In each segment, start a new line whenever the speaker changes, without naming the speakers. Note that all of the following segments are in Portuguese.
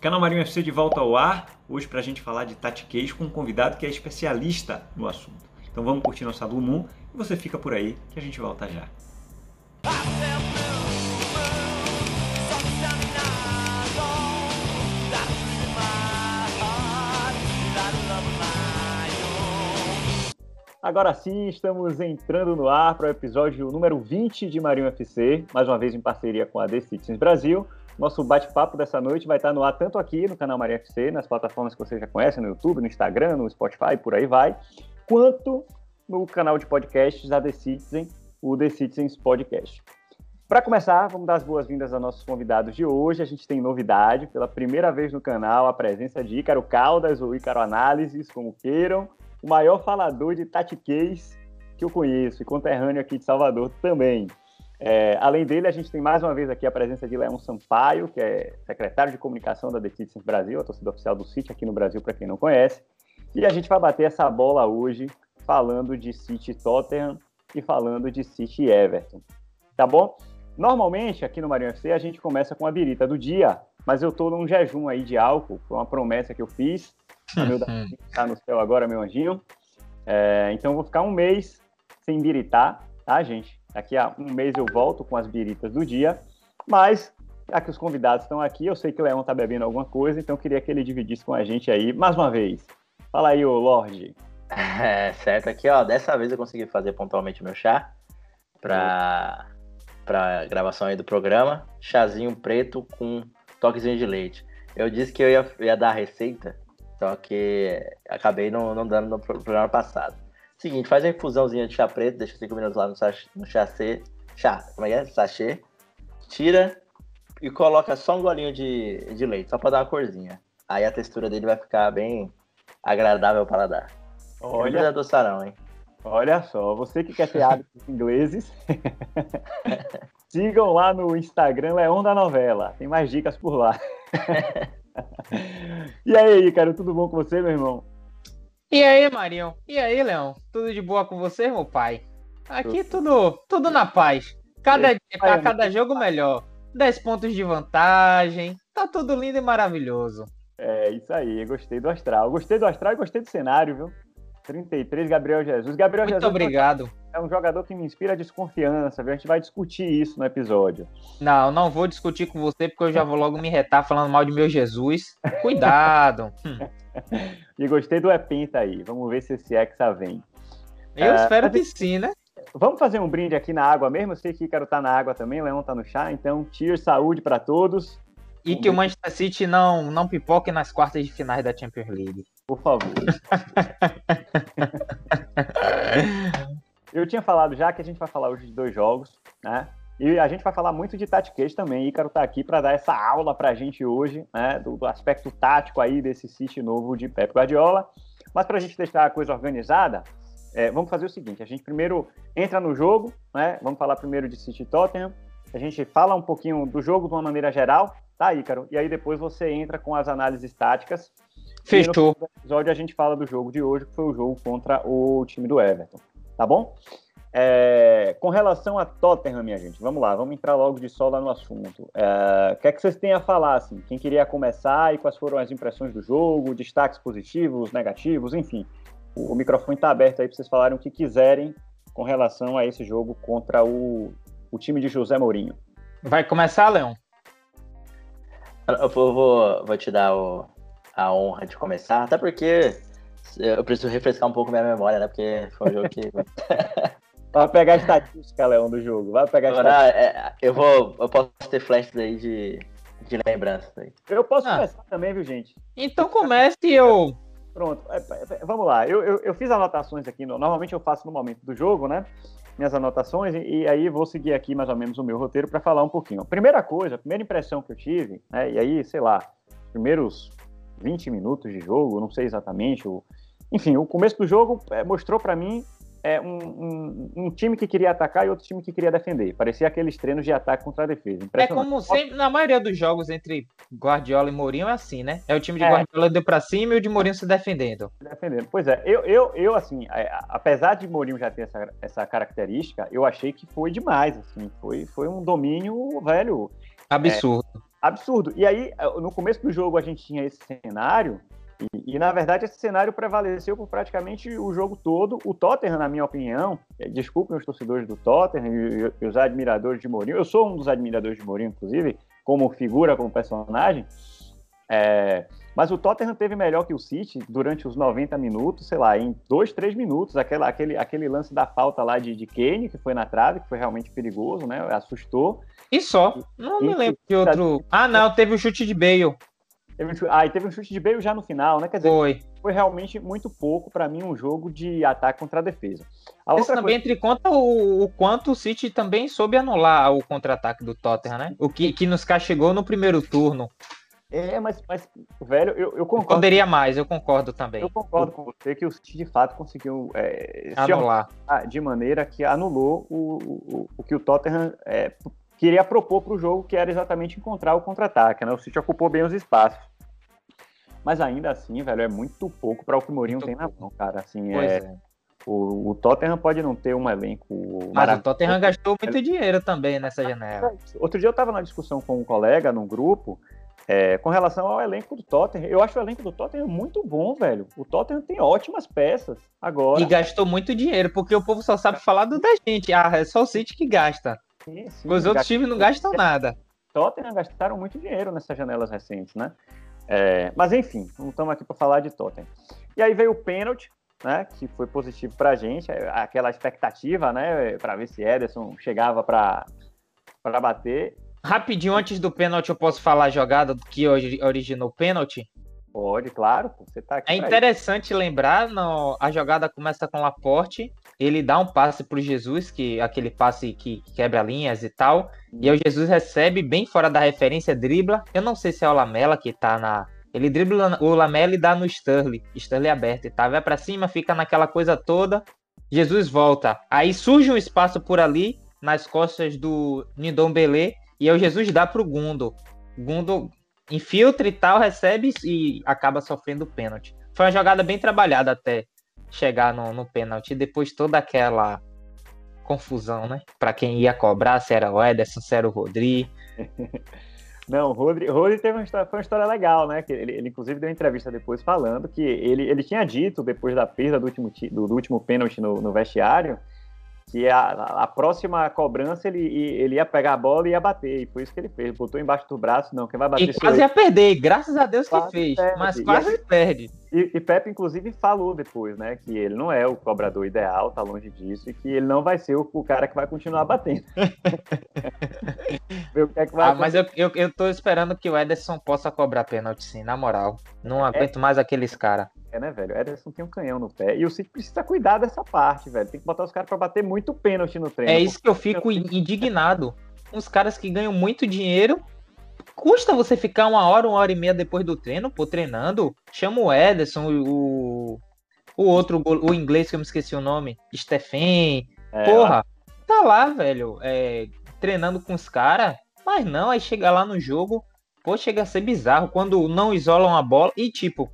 Canal Marinho FC de volta ao ar, hoje para a gente falar de tatiquês com um convidado que é especialista no assunto. Então vamos curtir nossa Blue Moon e você fica por aí que a gente volta já. Agora sim, estamos entrando no ar para o episódio número 20 de Marinho FC, mais uma vez em parceria com a The Citizens Brasil. Nosso bate-papo dessa noite vai estar no ar tanto aqui no canal Marinho FC, nas plataformas que você já conhece, no YouTube, no Instagram, no Spotify, por aí vai, quanto no canal de podcasts da The Citizen, o The Citizens Podcast. Para começar, vamos dar as boas-vindas aos nossos convidados de hoje. A gente tem novidade, pela primeira vez no canal, a presença de Ícaro Caldas, ou Ícaro Análises, como queiram, o maior falador de tatiquês que eu conheço, e conterrâneo aqui de Salvador também. É, além dele, a gente tem mais uma vez aqui a presença de Leão Sampaio, que é secretário de comunicação da The Citizens Brasil, a torcida oficial do City aqui no Brasil, para quem não conhece. E a gente vai bater essa bola hoje falando de City Tottenham e falando de City Everton. Tá bom? Normalmente, aqui no Marinho FC, a gente começa com a birita do dia, mas eu tô num jejum aí de álcool, foi uma promessa que eu fiz, o meu tá no céu agora, meu anjinho. É, então, eu vou ficar um mês sem biritar, tá, gente? Daqui a um mês eu volto com as biritas do dia, mas já que os convidados estão aqui, eu sei que o Leão tá bebendo alguma coisa, então queria que ele dividisse com a gente aí, mais uma vez. Fala aí, ô Lorde.
É, certo, aqui ó, dessa vez eu consegui fazer pontualmente o meu chá para para gravação aí do programa, chazinho preto com toquezinho de leite. Eu disse que eu ia, ia dar a receita, só que acabei não, não dando no programa passado. Seguinte, faz uma infusãozinha de chá preto, deixa 5 minutos lá no, sachê, no chacê, chá, como é que é? Sachê, tira e coloca só um golinho de, de leite, só para dar uma corzinha. Aí a textura dele vai ficar bem agradável ao paladar.
Olha,
é doçarão, hein?
Olha só, você que quer ter hábitos ingleses, sigam lá no Instagram Leão da Novela, tem mais dicas por lá. e aí, cara, tudo bom com você, meu irmão?
E aí, Marinho? E aí, Leão? Tudo de boa com você, meu pai? Aqui tudo, tudo na paz. Cada, a cada jogo melhor. 10 pontos de vantagem. Tá tudo lindo e maravilhoso.
É, isso aí. Gostei do astral. Gostei do astral e gostei do cenário, viu? 33, Gabriel Jesus. Gabriel
Muito
Jesus
obrigado.
É um jogador que me inspira desconfiança, viu? A gente vai discutir isso no episódio.
Não, não vou discutir com você porque eu já vou logo me retar falando mal de meu Jesus. Cuidado.
e gostei do Epenta aí. Vamos ver se esse Hexa vem.
Eu é, espero que sim, né?
Vamos fazer um brinde aqui na água mesmo? Eu sei que Ícaro tá na água também, o Leão tá no chá, então cheers, saúde para todos.
E que o Manchester City não, não pipoque nas quartas de finais da Champions League.
Por favor. Eu tinha falado já que a gente vai falar hoje de dois jogos, né? E a gente vai falar muito de tatiquês também. Ícaro tá aqui para dar essa aula pra gente hoje, né? Do, do, aspecto tático aí desse City novo de Pep Guardiola. Mas para a gente deixar a coisa organizada, é, vamos fazer o seguinte: a gente primeiro entra no jogo, né? Vamos falar primeiro de City Tottenham. A gente fala um pouquinho do jogo de uma maneira geral, tá, Ícaro? E aí depois você entra com as análises táticas.
Fechou.
E no episódio a gente fala do jogo de hoje, que foi o jogo contra o time do Everton. Tá bom? É, com relação a Tottenham, minha gente, vamos lá, vamos entrar logo de sola no assunto. É, o que é que vocês têm a falar, assim? Quem queria começar e quais foram as impressões do jogo, destaques positivos, negativos, enfim. O, o microfone está aberto aí para vocês falarem o que quiserem com relação a esse jogo contra o, o time de José Mourinho.
Vai começar, Leão?
Eu vou, vou te dar o, a honra de começar, até porque eu preciso refrescar um pouco minha memória, né? Porque foi um jogo que.
Vai pegar a estatística, Leão, do jogo. Vai pegar
Agora, é, eu vou. Eu posso ter flashes aí de, de lembranças aí.
Eu posso ah. começar também, viu, gente?
Então comece e eu.
Pronto, é, é, vamos lá. Eu, eu, eu, fiz anotações aqui. No, normalmente eu faço no momento do jogo, né? Minhas anotações, e, e aí vou seguir aqui mais ou menos o meu roteiro para falar um pouquinho. Primeira coisa, a primeira impressão que eu tive, né? E aí, sei lá, primeiros 20 minutos de jogo, não sei exatamente. O, enfim, o começo do jogo é, mostrou para mim é, um, um, um, time que queria atacar e outro time que queria defender. Parecia aqueles treinos de ataque contra a defesa.
É como sempre, na maioria dos jogos entre Guardiola e Mourinho é assim, né? É o time de é. Guardiola deu para cima e o de Mourinho se defendendo.
Defendendo. Pois é, eu, eu, eu assim, é, apesar de Mourinho já ter essa, essa característica, eu achei que foi demais, assim, foi, foi um domínio, velho...
Absurdo.
Absurdo. E aí, no começo do jogo, a gente tinha esse cenário, e, e, na verdade esse cenário prevaleceu por praticamente o jogo todo. O Tottenham, na minha opinião, é, desculpem os torcedores do Tottenham e, e, os admiradores de Mourinho, eu sou um dos admiradores de Mourinho, inclusive, como figura, como personagem, é, mas o Tottenham teve melhor que o City durante os 90 minutos, sei lá, em dois, três minutos. Aquela, aquele, aquele lance da falta lá de, de Kane, que foi na trave, que foi realmente perigoso, né? Assustou.
E só. Não e, me lembro que outro. Ah, não, teve o chute de Bale.
Ah, e teve um chute de Bale já no final, né?
Quer dizer, foi.
Foi realmente muito pouco para mim um jogo de ataque contra a defesa. A
Isso também coisa... entre conta o, o, quanto o City também soube anular o contra-ataque do Tottenham, né? O que, que nos castigou no primeiro turno.
É, mas, mas velho, eu, eu concordo.
Poderia mais, eu concordo também.
Eu concordo com você que o City de fato conseguiu é,
anular
de maneira que anulou o, o, o que o Tottenham é, queria propor para o jogo, que era exatamente encontrar o contra-ataque. Né? O City ocupou bem os espaços. Mas ainda assim, velho, é muito pouco para o que o Mourinho muito tem pouco. na mão, cara. Assim, é, é. O, o, Tottenham pode não ter um elenco.
Mas o Tottenham gastou muito dinheiro também nessa janela.
Outro dia eu estava na discussão com um colega num grupo é, com relação ao elenco do Tottenham, eu acho o elenco do Tottenham muito bom, velho. O Tottenham tem ótimas peças agora.
E gastou muito dinheiro, porque o povo só sabe falar do da gente. Ah, é só o City que gasta. Sim, sim, Os outros times não gastam nada.
Tottenham gastaram muito dinheiro nessas janelas recentes, né? É, mas enfim, não estamos aqui para falar de Tottenham. E aí veio o pênalti, né? Que foi positivo para a gente, é, aquela expectativa, né? Para ver se Ederson chegava para bater.
Rapidinho, antes do pênalti, eu posso falar a jogada que originou o pênalti?
Pode, claro. Você tá aqui
é interessante lembrar, no, a jogada começa com o Laporte, ele dá um passe para o Jesus, que aquele passe que, quebra linhas e tal, e aí o Jesus recebe bem fora da referência, dribla. Eu não sei se é o Lamela que tá na. Ele dribla o Lamela e dá no Sterling, Sterling aberto e tá, vai para cima, fica naquela coisa toda. Jesus volta. Aí surge um espaço por ali, nas costas do Nindom Belê, e aí o Jesus dá pro Gundo. Gundo infiltra e tal, recebe e acaba sofrendo o pênalti. Foi uma jogada bem trabalhada até chegar no, no pênalti. Depois toda aquela confusão, né? Para quem ia cobrar, se era o Ederson, se era o Rodri.
Não, o Rodri, Rodri teve uma história, foi uma história legal, né? Que ele, ele, inclusive deu uma entrevista depois falando que ele, ele tinha dito, depois da perda do último, do, do último pênalti no, no vestiário, que a, a próxima cobrança ele, ele ia pegar a bola e ia bater. E foi isso que ele fez. Botou embaixo do braço, não, quem vai bater
E quase ia perder, graças a Deus quase que fez, perde. mas quase e, perde.
E, e Pepe, inclusive, falou depois, né, que ele não é o cobrador ideal, tá longe disso, e que ele não vai ser o, o cara que vai continuar batendo.
Ver o que é que vai ah, mas eu, eu, eu tô esperando que o Ederson possa cobrar pênalti, sim, na moral. Não é. aguento mais aqueles caras.
É, né, velho? O Ederson tem um canhão no pé. E o City precisa cuidar dessa parte, velho. Tem que botar os caras pra bater muito pênalti no treino.
É isso que eu fico indignado. Uns caras que ganham muito dinheiro. Custa você ficar uma hora, uma hora e meia depois do treino, pô, treinando. Chama o Ederson, o, o outro, o inglês que eu me esqueci o nome, Stephen. É, Porra, tá lá, velho, é, treinando com os caras. Mas não, aí chega lá no jogo, pô, chega a ser bizarro quando não isolam a bola e tipo,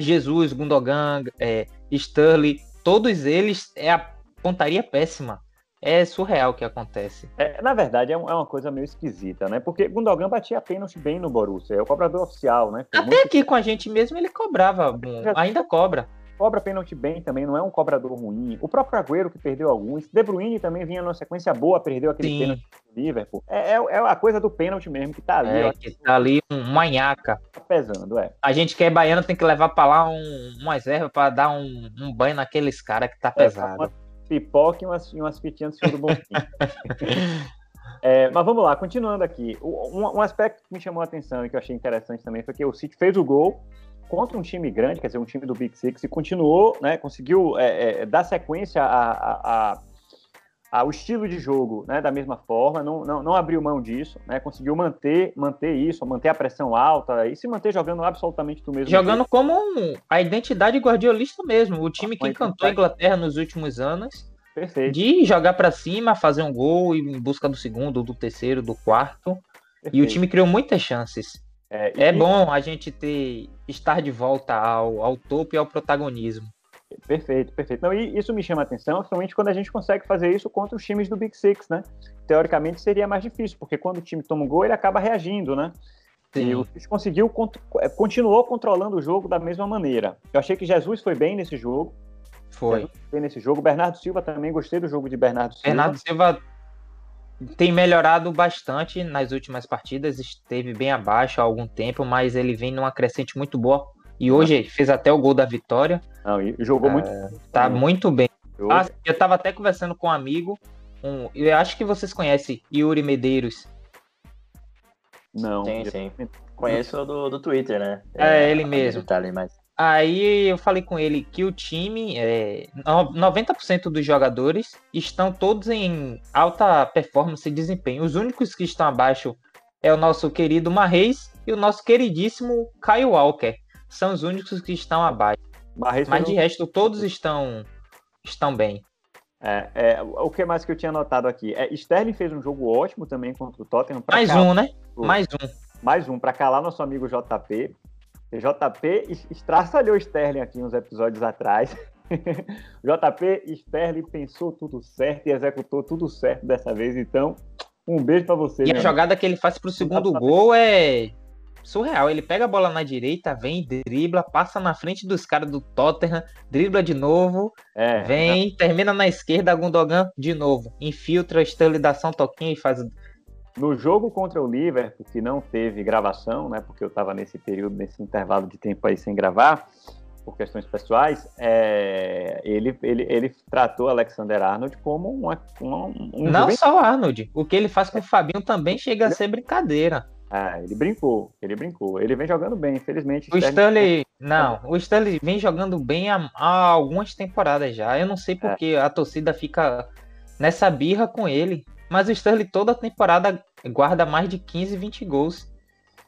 Jesus, Gundogan, é, Sterling, todos eles é a pontaria péssima. É surreal o que acontece.
É, na verdade, é, é, uma coisa meio esquisita, né? Porque Gundogan batia pênalti bem no Borussia, é o cobrador oficial, né?
Foi Até muito... aqui com a gente mesmo ele cobrava, ainda cobra
cobra pênalti bem também, não é um cobrador ruim. O próprio Agüero, que perdeu alguns. De Bruyne também vinha numa sequência boa, perdeu aquele Sim. pênalti do Liverpool. É, é, é, a coisa do pênalti mesmo que tá ali.
É, que tá ali um manhaca.
Tá pesando, é.
A gente que é baiano tem que levar pra lá um, uma reserva pra dar um, um banho naqueles caras que tá é, pesado.
Uma pipoca e umas, umas fitinhas do bom É, mas vamos lá, continuando aqui. Um, um, aspecto que me chamou a atenção e que eu achei interessante também foi que o City fez o gol contra um time grande, quer dizer, um time do Big Six, e continuou, né, conseguiu é, é, dar sequência a, a, a, ao estilo de jogo né, da mesma forma, não, não, não abriu mão disso, né, conseguiu manter, manter isso, manter a pressão alta e se manter jogando absolutamente do mesmo
Jogando jeito. como um, a identidade guardiolista mesmo, o time que encantou a Inglaterra nos últimos anos. Perfeito. De jogar para cima, fazer um gol em busca do segundo, do terceiro, do quarto. Perfeito. E o time criou muitas chances. É, é bom a gente ter estar de volta ao, ao topo e ao protagonismo.
perfeito, perfeito. Não, e isso me chama a atenção, principalmente quando a gente consegue fazer isso contra os times do Big Six, né? Teoricamente seria mais difícil, porque quando o time toma um gol, ele acaba reagindo, né? Sim. E o Chiefs conseguiu, é, continuou controlando o jogo da mesma maneira. Eu achei que Jesus foi bem nesse jogo.
Foi. foi
bem nesse jogo. Bernardo Silva também, gostei do jogo de Bernardo Silva.
Bernardo Silva tem melhorado bastante nas últimas partidas, esteve bem abaixo há algum tempo, mas ele vem numa crescente muito boa. E hoje fez até o gol da vitória.
Não, jogou é, muito.
Tá muito bem. Ah, eu tava até conversando com um amigo, um, eu acho que vocês conhecem Yuri Medeiros.
Não. Sim, sim. Conheço do, do Twitter, né?
É, é ele mesmo.
Tá ali, mas...
Aí eu falei com ele que o time, é, 90% dos jogadores estão todos em alta performance e desempenho. Os únicos que estão abaixo é o nosso querido Marreis e o nosso queridíssimo Kyle Walker. São os únicos que estão abaixo. Marreis Mas de resto, todos estão, estão bem.
É, é, o que mais que eu tinha notado aqui? É, Sterling fez um jogo ótimo também contra o Tottenham.
Mais um, né? Mais um.
Mais um, para calar nosso amigo JP. JP estraçalhou Sterling aqui uns episódios atrás. JP Sterling pensou tudo certo e executou tudo certo dessa vez, então um beijo para você.
E a jogada que ele faz pro segundo gol é surreal. Ele pega a bola na direita, vem, dribla, passa na frente dos caras do Tottenham, dribla de novo, é, vem, termina na esquerda, Gundogan de novo, infiltra, Sterling dá um toquinho e faz
no jogo contra o Liverpool, que não teve gravação, né, porque eu estava nesse período, nesse intervalo de tempo aí sem gravar, por questões pessoais, é, ele, ele, ele tratou Alexander Arnold como uma, uma um
Não só o Arnold, o que ele faz com o Fabinho também chega a ser brincadeira.
Ah, ele brincou, ele brincou. Ele vem jogando bem, infelizmente.
O Stanley, não, o Stanley vem jogando bem há, há algumas temporadas já. Eu não sei porque é. a torcida fica nessa birra com ele. Mas o Sterling toda temporada guarda mais de 15, 20 gols.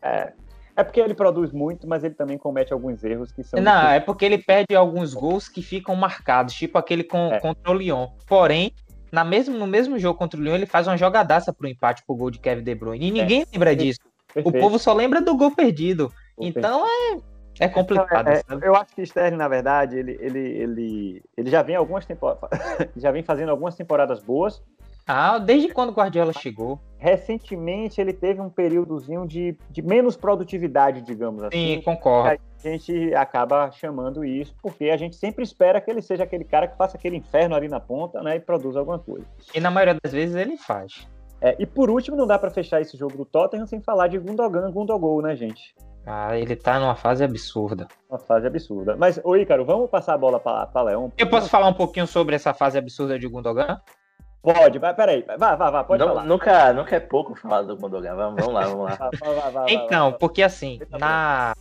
É. É porque ele produz muito, mas ele também comete alguns erros que são.
Não, difíceis. é porque ele perde alguns gols que ficam marcados, tipo aquele com, é. contra o Lyon. Porém, na mesmo, no mesmo jogo contra o Lyon, ele faz uma jogadaça pro empate pro gol de Kevin De Bruyne. E é. ninguém é. lembra disso. Perfeito. O povo só lembra do gol perdido. então é, é complicado.
Então, é, eu acho que Sterling, na verdade, ele, ele, ele, ele já vem algumas temporadas. já vem fazendo algumas temporadas boas.
Ah, desde quando o Guardiola chegou?
Recentemente ele teve um períodozinho de, de menos produtividade, digamos assim.
Sim, concordo.
A gente acaba chamando isso porque a gente sempre espera que ele seja aquele cara que faça aquele inferno ali na ponta, né, e produza alguma coisa.
E na maioria das vezes ele faz.
É, e por último, não dá para fechar esse jogo do Tottenham sem falar de Gundogan, Gundogol, né, gente?
Ah, ele tá numa fase absurda.
Uma fase absurda. Mas, ô Ícaro, vamos passar a bola para Leão?
Eu posso falar um pouquinho sobre essa fase absurda de Gundogan?
Pode, vai, peraí, vai, vai, vai, pode
não,
falar.
Nunca, nunca é pouco falar do Gundogan, vamos, vamos lá, vamos lá.
então, porque assim, na,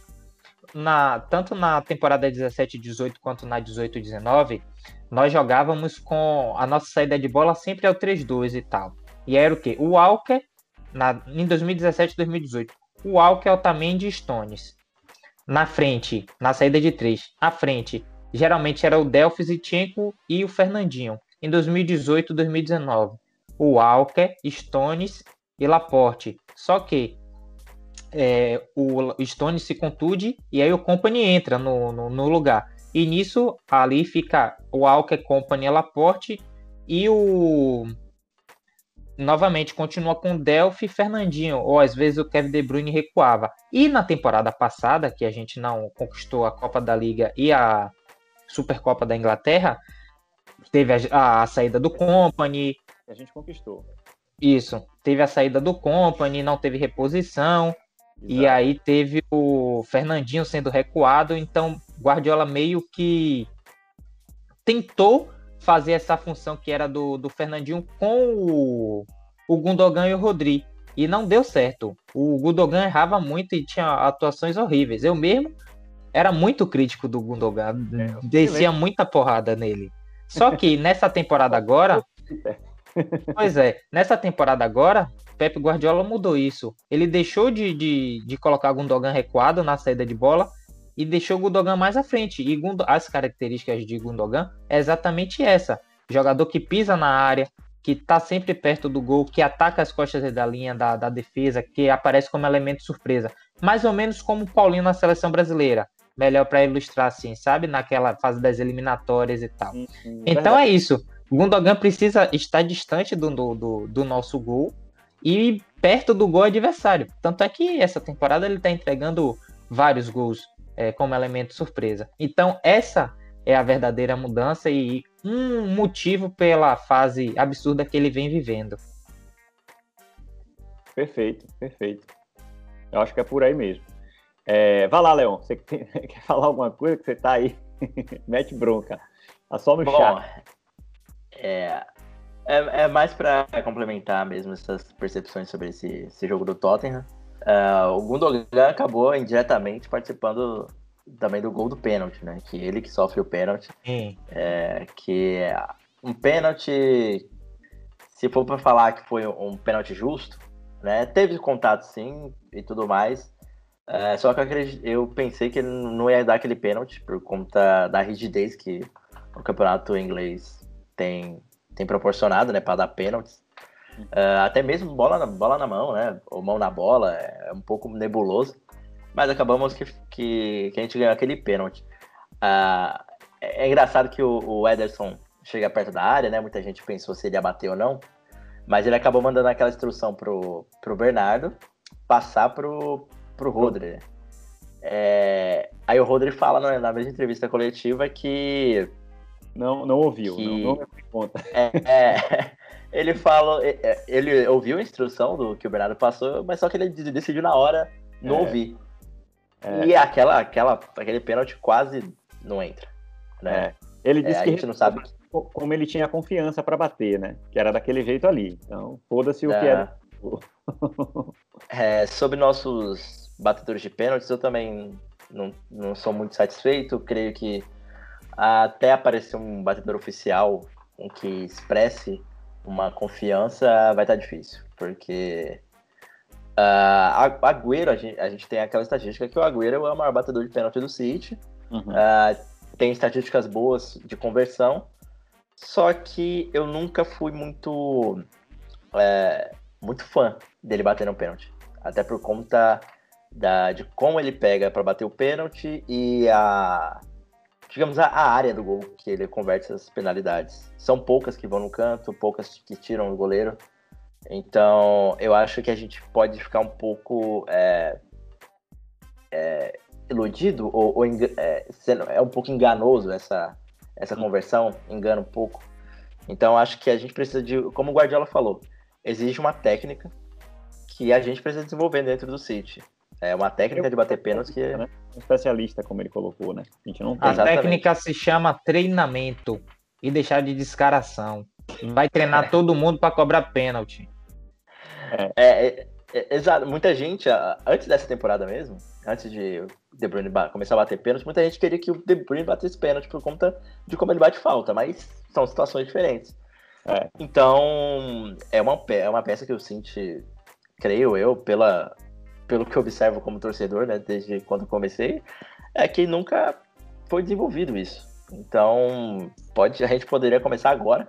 na, tanto na temporada 17 18 quanto na 18 19, nós jogávamos com a nossa saída de bola sempre ao 3-2 e tal. E era o quê? O Walker, na, em 2017 2018, o Walker, Otamendi e Stones. Na frente, na saída de 3, à frente, geralmente era o Delphis e Tchenko e o Fernandinho em 2018 2019. O Walker, Stones e Laporte. Só que é, o Stones se contude e aí o Company entra no, no, no, lugar. E nisso ali fica o Walker, Company e Laporte e o novamente continua com Delphi e Fernandinho, ou às vezes o Kevin De Bruyne recuava. E na temporada passada, que a gente não conquistou a Copa da Liga e a Supercopa da Inglaterra, Teve a, a, a saída do Company.
A gente conquistou.
Isso. Teve a saída do Company, não teve reposição. Exato. E aí teve o Fernandinho sendo recuado. Então, Guardiola meio que tentou fazer essa função que era do, do Fernandinho com o, o Gundogan e o Rodri. E não deu certo. O Gundogan errava muito e tinha atuações horríveis. Eu mesmo era muito crítico do Gundogan. É, descia muita porrada nele. Só que nessa temporada agora. pois é, nessa temporada agora, Pepe Guardiola mudou isso. Ele deixou de, de, de colocar Gundogan recuado na saída de bola e deixou o Gundogan mais à frente. E as características de Gundogan é exatamente essa: jogador que pisa na área, que está sempre perto do gol, que ataca as costas da linha da, da defesa, que aparece como elemento surpresa. Mais ou menos como o Paulinho na seleção brasileira. Melhor para ilustrar assim, sabe? Naquela fase das eliminatórias e tal. Hum, hum, então verdade. é isso. Gundogan precisa estar distante do, do, do, nosso gol e perto do gol adversário. Tanto é que essa temporada ele está entregando vários gols é, como elemento surpresa. Então, essa é a verdadeira mudança e um motivo pela fase absurda que ele vem vivendo.
Perfeito, perfeito. Eu acho que é por aí mesmo. É, vai lá, Leon. Você quer falar alguma coisa que você tá aí? Mete bronca. Tá só no Bom, chat.
É, é, é mais para complementar mesmo essas percepções sobre esse, esse jogo do Tottenham. Uh, o Gundogan acabou indiretamente participando também do gol do pênalti, né? Que ele que sofre o pênalti. É, que é um pênalti, se for para falar que foi um pênalti justo, né? Teve contato sim e tudo mais. É, só que eu, acredito, eu pensei que ele não ia dar aquele pênalti por conta da rigidez que o campeonato inglês tem, tem proporcionado, né, para dar pênaltis. Uh, até mesmo bola na, bola na mão, né, ou mão na bola, é um pouco nebuloso. Mas acabamos que, que, que a gente ganhou aquele pênalti. Uh, é, é, engraçado que o, o, Ederson chega perto da área, né? Muita gente pensou se ele ia bater ou não. Mas ele acabou mandando aquela instrução pro, pro Bernardo passar pro, pro Rodri. É, aí o Rodri fala na, na mesma entrevista coletiva que
não, não ouviu, que... não, não
conta. É, é, ele fala, é, é, ele ouviu a instrução do que o Bernardo passou, mas só que ele decidiu na hora não é. ouvir. É. E aquela, aquela, aquele pênalti quase não entra. Né?
Ele disse que a gente não sabe como ele tinha confiança para bater, né? Que era daquele jeito ali. Então, foda-se o que era.
é, sobre nossos batedores de pênaltis, eu também não, não sou muito satisfeito. creio que até aparecer um batedor oficial com que expresse uma confiança vai estar difícil, porque uh, Agüero, a gente, a gente tem aquela estatística que o Agüero é o maior batedor de pênalti do City, uhum. uh, tem estatísticas boas de conversão, só que eu nunca fui muito é, muito fã dele bater no pênalti, até por conta da, de como ele pega para bater o pênalti e a digamos, a, a, área do gol que ele converte essas penalidades. São poucas que vão no canto, poucas que tiram o goleiro. Então, eu acho que a gente pode ficar um pouco é, é, iludido ou, ou é, sendo, é um pouco enganoso essa, essa conversão, engana um pouco. Então, acho que a gente precisa de, como o Guardiola falou, exige uma técnica que a gente precisa desenvolver dentro do City. É uma técnica de bater pênalti que. Né?
Um especialista, como ele colocou, né?
A, gente não tem. a técnica se chama treinamento e deixar de descaração. Vai treinar é. todo mundo para cobrar pênalti.
É, é, é, exato. Muita gente, antes dessa temporada mesmo, antes de De Bruyne começar a bater pênalti, muita gente queria que o De Bruyne batesse pênalti por conta de como ele bate falta, mas são situações diferentes. É. Então, é uma, é uma peça que eu sinto, creio eu, pela, pelo que eu observo como torcedor, né, desde quando comecei, é que nunca foi desenvolvido isso. Então, pode, a gente poderia começar agora,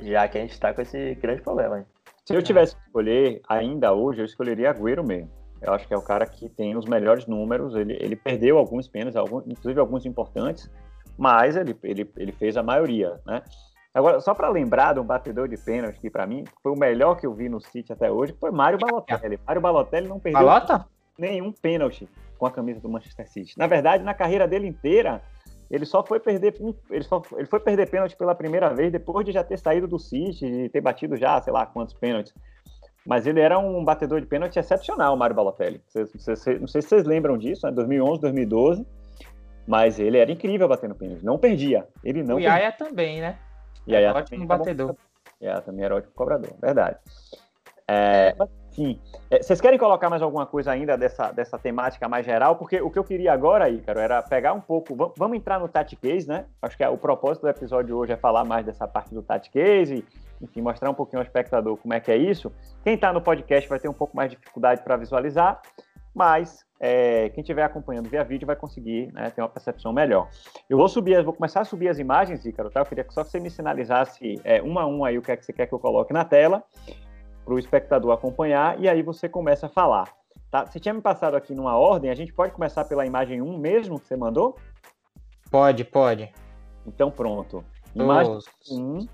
já que a gente está com esse grande problema.
Se eu tivesse que escolher ainda hoje, eu escolheria Agüero mesmo. Eu acho que é o cara que tem os melhores números. Ele, ele perdeu alguns pênaltis, alguns, inclusive alguns importantes, mas ele, ele, ele fez a maioria, né? Agora, só para lembrar de um batedor de pênalti que para mim foi o melhor que eu vi no City até hoje, foi Mário Balotelli. Mário Balotelli não perdeu
Balota?
nenhum pênalti com a camisa do Manchester City. Na verdade, na carreira dele inteira, ele só foi perder ele, só, ele foi perder pênalti pela primeira vez depois de já ter saído do City e ter batido já, sei lá, quantos pênaltis. Mas ele era um batedor de pênalti excepcional, Mário Balotelli. Não sei se vocês lembram disso, né? 2011, 2012. Mas ele era incrível batendo pênalti, não perdia. Ele não. O
Yaya também, né?
E aí, ótimo batedor. E ela também era ótimo cobrador, verdade. É, sim. É, vocês querem colocar mais alguma coisa ainda dessa, dessa temática mais geral? Porque o que eu queria agora, Ícaro, era pegar um pouco. Vamos entrar no Tati Case, né? Acho que é, o propósito do episódio hoje é falar mais dessa parte do Tati Case, enfim, mostrar um pouquinho ao espectador como é que é isso. Quem está no podcast vai ter um pouco mais de dificuldade para visualizar, mas é, quem estiver acompanhando via vídeo vai conseguir né, ter uma percepção melhor. Eu vou subir, vou começar a subir as imagens, Ícaro, tá? Eu queria só que você me sinalizasse é, um a um aí o que é que você quer que eu coloque na tela, para o espectador acompanhar, e aí você começa a falar. Tá? Você tinha me passado aqui numa ordem, a gente pode começar pela imagem 1 mesmo que você mandou?
Pode, pode.
Então pronto. Imagem 1,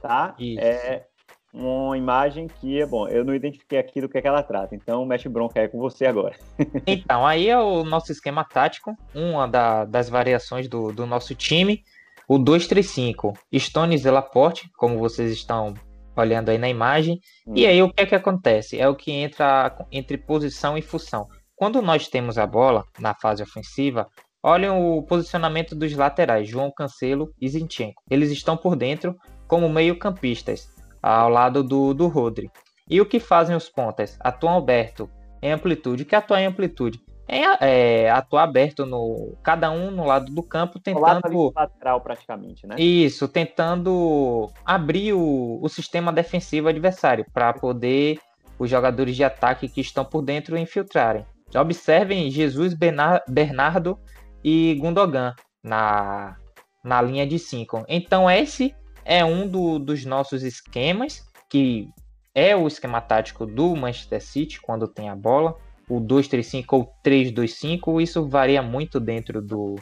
tá? Isso. É uma imagem que, é bom, eu não identifiquei aqui do que, é que ela trata, então mete bronca aí com você agora.
então, aí é o nosso esquema tático, uma da, das variações do, do nosso time, o 235, Stones e Laporte, como vocês estão olhando aí na imagem, hum. e aí o que é que acontece? É o que entra entre posição e função. Quando nós temos a bola na fase ofensiva, olhem o posicionamento dos laterais, João Cancelo e Zinchenko. Eles estão por dentro como meio-campistas ao lado do, do Rodri. E o que fazem os pontas? Atuam aberto em amplitude. O que atua em amplitude? É, é, atuar aberto no cada um no lado do campo tentando
lateral praticamente, né?
Isso, tentando abrir o, o sistema defensivo adversário para poder os jogadores de ataque que estão por dentro infiltrarem. Observem Jesus, Bernardo e Gundogan na, na linha de 5. Então esse é um do, dos nossos esquemas, que é o esquema tático do Manchester City quando tem a bola, o 2-3-5 ou 3-2-5, isso varia muito dentro do,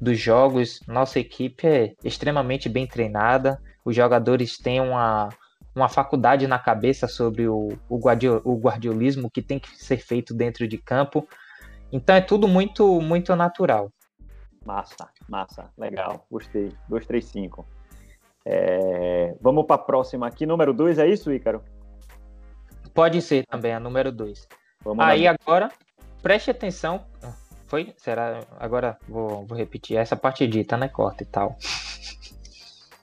dos jogos. Nossa equipe é extremamente bem treinada, os jogadores têm uma, uma faculdade na cabeça sobre o, o, guardiol, o guardiolismo que tem que ser feito dentro de campo. Então é tudo muito, muito natural.
Massa, massa, legal, gostei. 2-3-5. É, vamos para a próxima aqui, número 2, é isso, Ícaro?
Pode ser também, a número 2. Aí lá. agora, preste atenção. Foi? Será? Agora vou, vou repetir. Essa parte dita, né? Corta e tal.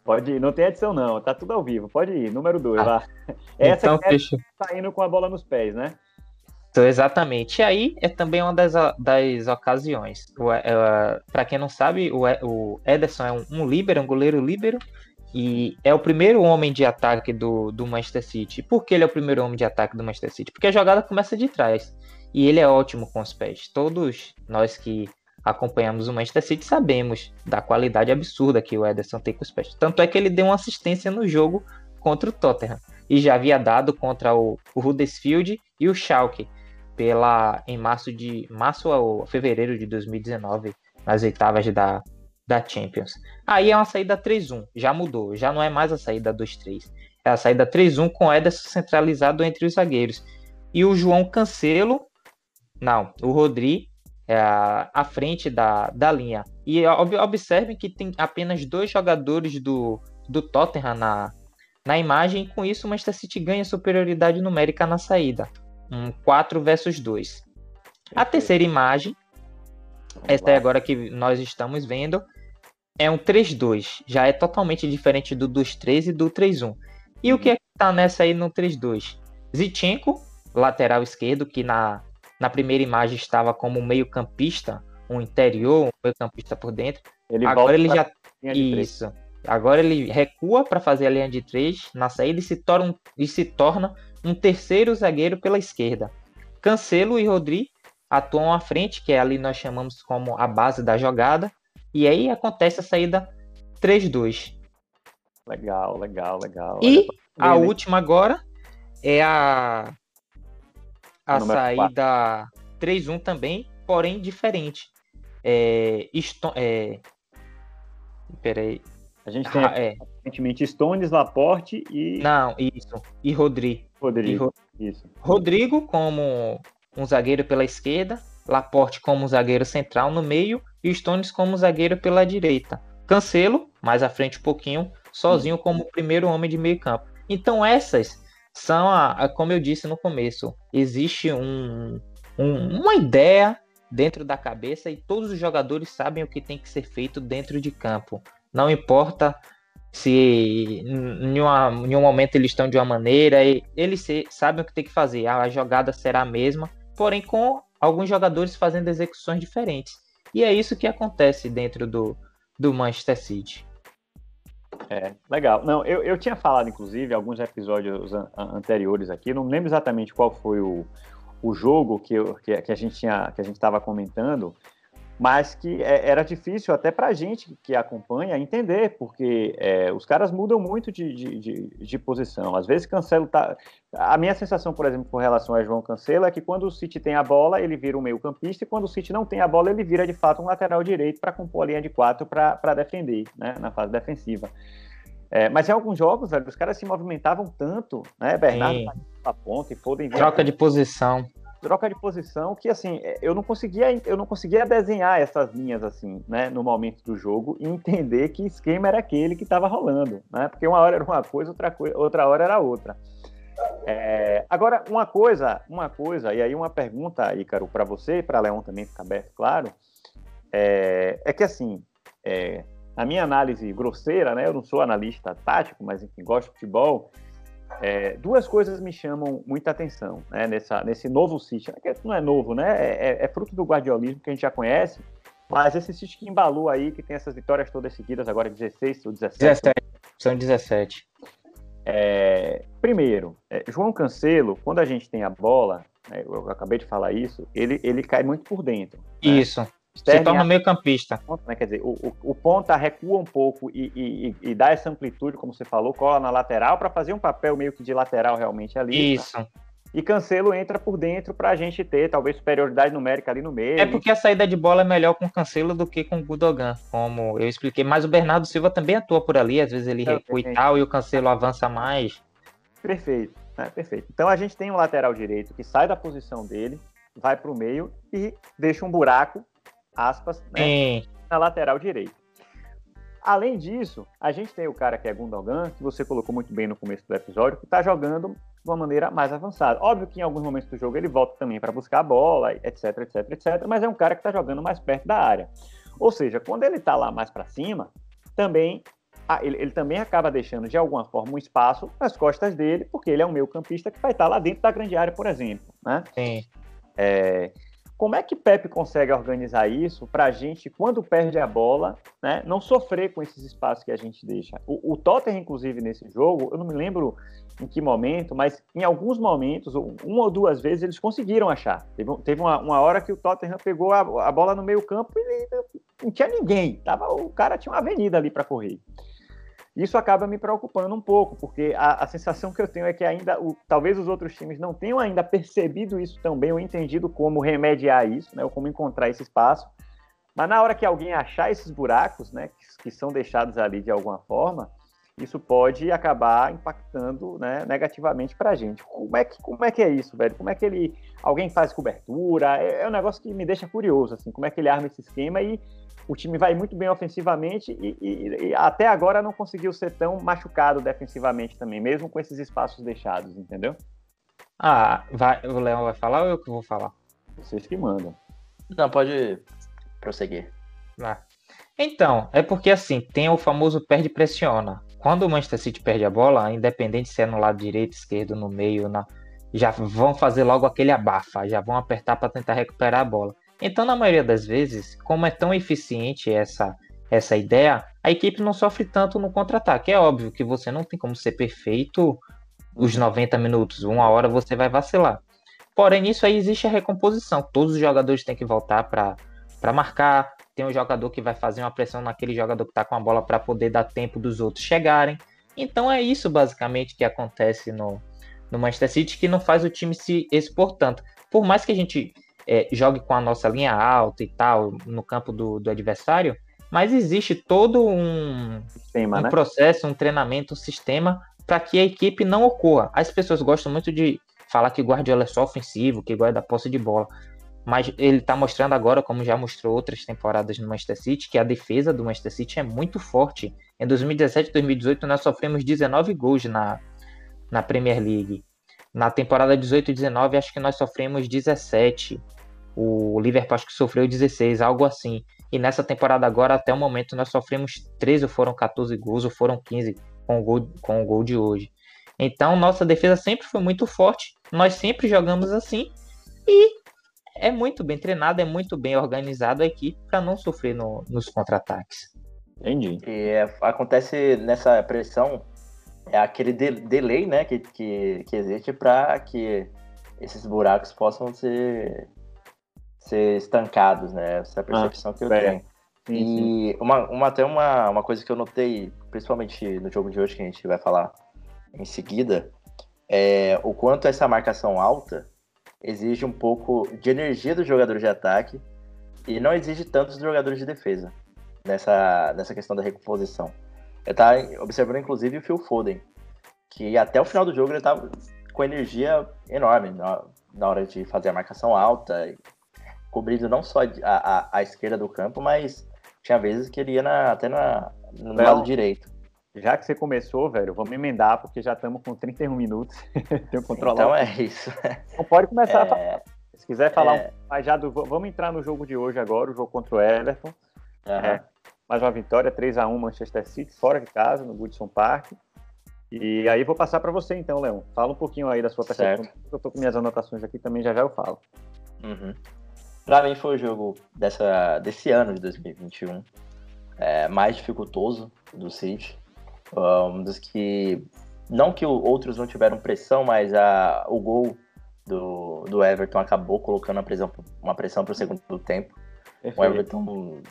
Pode ir, não tem edição não, tá tudo ao vivo. Pode ir, número 2 ah, lá. Essa então, é tá indo com a bola nos pés, né?
Então, exatamente. E aí é também uma das, das ocasiões. É, Para quem não sabe, o, o Ederson é um, um líbero, um goleiro líbero, e é o primeiro homem de ataque do, do Manchester City. Por que ele é o primeiro homem de ataque do Manchester City? Porque a jogada começa de trás. E ele é ótimo com os pés. Todos nós que acompanhamos o Manchester City sabemos da qualidade absurda que o Ederson tem com os pés. Tanto é que ele deu uma assistência no jogo contra o Tottenham. E já havia dado contra o, o Huddersfield e o Schalke pela, em março de março ou fevereiro de 2019, nas oitavas da, da Champions. Aí é uma saída 3-1, já mudou, já não é mais a saída 2-3. É a saída 3-1 com o Ederson centralizado entre os zagueiros. E o João Cancelo, não, o Rodri é à frente da, da linha. E observem que tem apenas dois jogadores do, do Tottenham na, na imagem, e com isso o Manchester City ganha superioridade numérica na saída. Um 4 versus 2. A terceira imagem, esta é agora que nós estamos vendo, é um 3-2. Já é totalmente diferente do 2-3 e do 3-1. E uhum. o que é que tá nessa aí no 3-2? Zichenko, lateral esquerdo, que na, na primeira imagem estava como meio campista, um interior, um meio campista por dentro. Ele Agora ele já... Isso. Agora ele recua para fazer a linha de 3 na saída e se, torna, e se torna um terceiro zagueiro pela esquerda. Cancelo e Rodri atuam à frente, que é ali nós chamamos como a base da jogada, e aí acontece a saída 3-2.
Legal, legal, legal.
E a última agora é a, a saída 3-1 também, porém diferente. É, isto, é, peraí.
A gente tem ah, é. aparentemente Stones, Laporte e.
Não, isso. E Rodrigo.
Rodrigo.
E Ro... Isso. Rodrigo como um zagueiro pela esquerda, Laporte como zagueiro central no meio e Stones como zagueiro pela direita. Cancelo, mais à frente um pouquinho, sozinho como primeiro homem de meio campo. Então essas são, a, a como eu disse no começo, existe um, um, uma ideia dentro da cabeça e todos os jogadores sabem o que tem que ser feito dentro de campo. Não importa se em, uma, em um momento eles estão de uma maneira, eles sabem o que tem que fazer. A jogada será a mesma, porém com alguns jogadores fazendo execuções diferentes. E é isso que acontece dentro do, do Manchester City.
É, legal. Não, eu, eu tinha falado, inclusive, alguns episódios an anteriores aqui, não lembro exatamente qual foi o, o jogo que, eu, que, que, a gente tinha, que a gente estava comentando, mas que é, era difícil até para a gente que acompanha entender, porque é, os caras mudam muito de, de, de, de, posição. Às vezes Cancelo tá. A minha sensação, por exemplo, com relação a João Cancelo é que quando o City tem a bola, ele vira um meio-campista, e quando o City não tem a bola, ele vira de fato um lateral direito para compor a linha de quatro para defender, né, na fase defensiva. É, mas em alguns jogos, velho, os caras se movimentavam tanto, né? Bernardo
a ponta e Foden troca de posição
troca de posição que assim é, eu não conseguia eu não conseguia desenhar essas linhas assim né no momento do jogo e entender que esquema era aquele que estava rolando né porque uma hora era uma coisa outra coisa outra hora era outra. É, agora uma coisa uma coisa e aí uma pergunta Ícaro para você e para Leão também ficar aberto claro é, é que assim é, a minha análise grosseira né eu não sou analista tático mas enfim gosto de futebol é, duas coisas me chamam muita atenção né, nessa, nesse novo City. Não é novo, né? É, é, é, fruto do guardiolismo que a gente já conhece, mas esse City que embalou aí, que tem essas vitórias todas seguidas, agora 16 ou 17.
17, são 17.
É, primeiro, é, João Cancelo, quando a gente tem a bola, né, eu acabei de falar isso, ele, ele cai muito por dentro. Né?
Sterling se torna meio campista.
Né? Quer dizer, o, o, o, ponta recua um pouco e, e, e, dá essa amplitude, como você falou, cola na lateral para fazer um papel meio que de lateral realmente ali.
Isso. Tá?
E Cancelo entra por dentro para a gente ter talvez superioridade numérica ali no meio.
É porque a saída de bola é melhor com Cancelo do que com o Gudogan, como eu expliquei. Mas o Bernardo Silva também atua por ali, às vezes ele recua e tal, e o Cancelo avança mais.
Perfeito, né? perfeito. Então a gente tem um lateral direito que sai da posição dele, vai para o meio e deixa um buraco aspas, né, na lateral direita. Além disso, a gente tem o cara que é Gundogan, que você colocou muito bem no começo do episódio, que está jogando de uma maneira mais avançada. Óbvio que em alguns momentos do jogo ele volta também para buscar a bola, etc, etc, etc, mas é um cara que está jogando mais perto da área. Ou seja, quando ele está lá mais para cima, também ele, ele, também acaba deixando de alguma forma um espaço nas costas dele, porque ele é um meio campista que vai estar tá lá dentro da grande área, por exemplo, né?
Sim.
É, como é que Pepe consegue organizar isso para a gente, quando perde a bola, né, não sofrer com esses espaços que a gente deixa? O, o Tottenham, inclusive, nesse jogo, eu não me lembro em que momento, mas em alguns momentos, uma ou duas vezes, eles conseguiram achar. Teve, teve uma, uma, hora que o Tottenham pegou a, a bola no meio campo e não tinha ninguém. Tava, o cara tinha uma avenida ali para correr. Isso acaba me preocupando um pouco, porque a, a, sensação que eu tenho é que ainda, o, talvez os outros times não tenham ainda percebido isso tão bem, ou entendido como remediar isso, né, ou como encontrar esse espaço. Mas na hora que alguém achar esses buracos, né, que, que são deixados ali de alguma forma, isso pode acabar impactando né, negativamente para a gente. Como é, que, como é que é isso, velho? Como é que ele. Alguém faz cobertura? É, é um negócio que me deixa curioso, assim, como é que ele arma esse esquema e o time vai muito bem ofensivamente e, e, e, até agora não conseguiu ser tão machucado defensivamente também, mesmo com esses espaços deixados, entendeu?
Ah, vai, o Leão vai falar ou eu que vou falar?
Vocês que mandam.
Não, pode prosseguir.
Ah. Então, é porque assim, tem o famoso perde-pressiona. Quando o Manchester City perde a bola, independente se é no lado direito, esquerdo, no meio, na... já vão fazer logo aquele abafa, já vão apertar para tentar recuperar a bola. Então, na maioria das vezes, como é tão eficiente essa, essa ideia, a equipe não sofre tanto no contra-ataque. É óbvio que você não tem como ser perfeito os 90 minutos, uma hora você vai vacilar. Porém, nisso aí existe a recomposição. Todos os jogadores têm que voltar para marcar. Tem um jogador que vai fazer uma pressão naquele jogador que está com a bola para poder dar tempo dos outros chegarem. Então é isso basicamente que acontece no, no Manchester City que não faz o time se expor tanto. Por mais que a gente é, jogue com a nossa linha alta e tal no campo do, do adversário, mas existe todo um, sistema, um né? processo, um treinamento, um sistema para que a equipe não ocorra. As pessoas gostam muito de falar que Guardiola é só ofensivo, que guarda a posse de bola, mas ele está mostrando agora, como já mostrou outras temporadas no Manchester City, que a defesa do Manchester City é muito forte. Em 2017 e 2018 nós sofremos 19 gols na, na Premier League. Na temporada 18 e 19 acho que nós sofremos 17. O Liverpool acho que sofreu 16, algo assim. E nessa temporada agora, até o momento, nós sofremos 13 ou foram 14 gols, ou foram 15 com o gol, com o gol de hoje. Então, nossa defesa sempre foi muito forte. Nós sempre jogamos assim. E é muito bem treinado, é muito bem organizado a equipe para não sofrer no, nos contra-ataques.
Entendi. E é, acontece nessa pressão, é aquele de, delay né, que, que, que existe para que esses buracos possam ser ser estancados, né? Essa é a percepção ah, que eu é. tenho. Sim, e sim. Uma, uma, até uma, uma coisa que eu notei, principalmente no jogo de hoje que a gente vai falar em seguida, é o quanto essa marcação alta exige um pouco de energia dos jogadores de ataque e não exige tanto dos jogadores de defesa nessa, nessa questão da recomposição. Eu tava observando, inclusive, o Phil Foden, que até o final do jogo ele estava com energia enorme na, hora de fazer a marcação alta, cobrindo não só a, a, a esquerda do campo, mas tinha vezes que ele ia na, até na, no lado direito.
Já que você começou, velho, vamos emendar, porque já estamos com 31 minutos.
Tenho que controlar. Então é isso.
Então pode começar é... a falar. Se quiser falar é... um já do. Vamos entrar no jogo de hoje agora, o jogo contra o Everton. Uhum. É, mais uma vitória, 3 a 1 Manchester City, fora de casa, no Goodson Park. E aí vou passar para você então, Leão. Fala um pouquinho aí da sua percepção. Eu tô com minhas anotações aqui também, já já eu falo.
Uhum. Para mim foi o jogo dessa, desse ano de 2021 é, mais dificultoso do City. Um dos que. Não que outros não tiveram pressão, mas a, o gol do, do Everton acabou colocando uma pressão, uma pressão para o segundo tempo. Perfeito. O Everton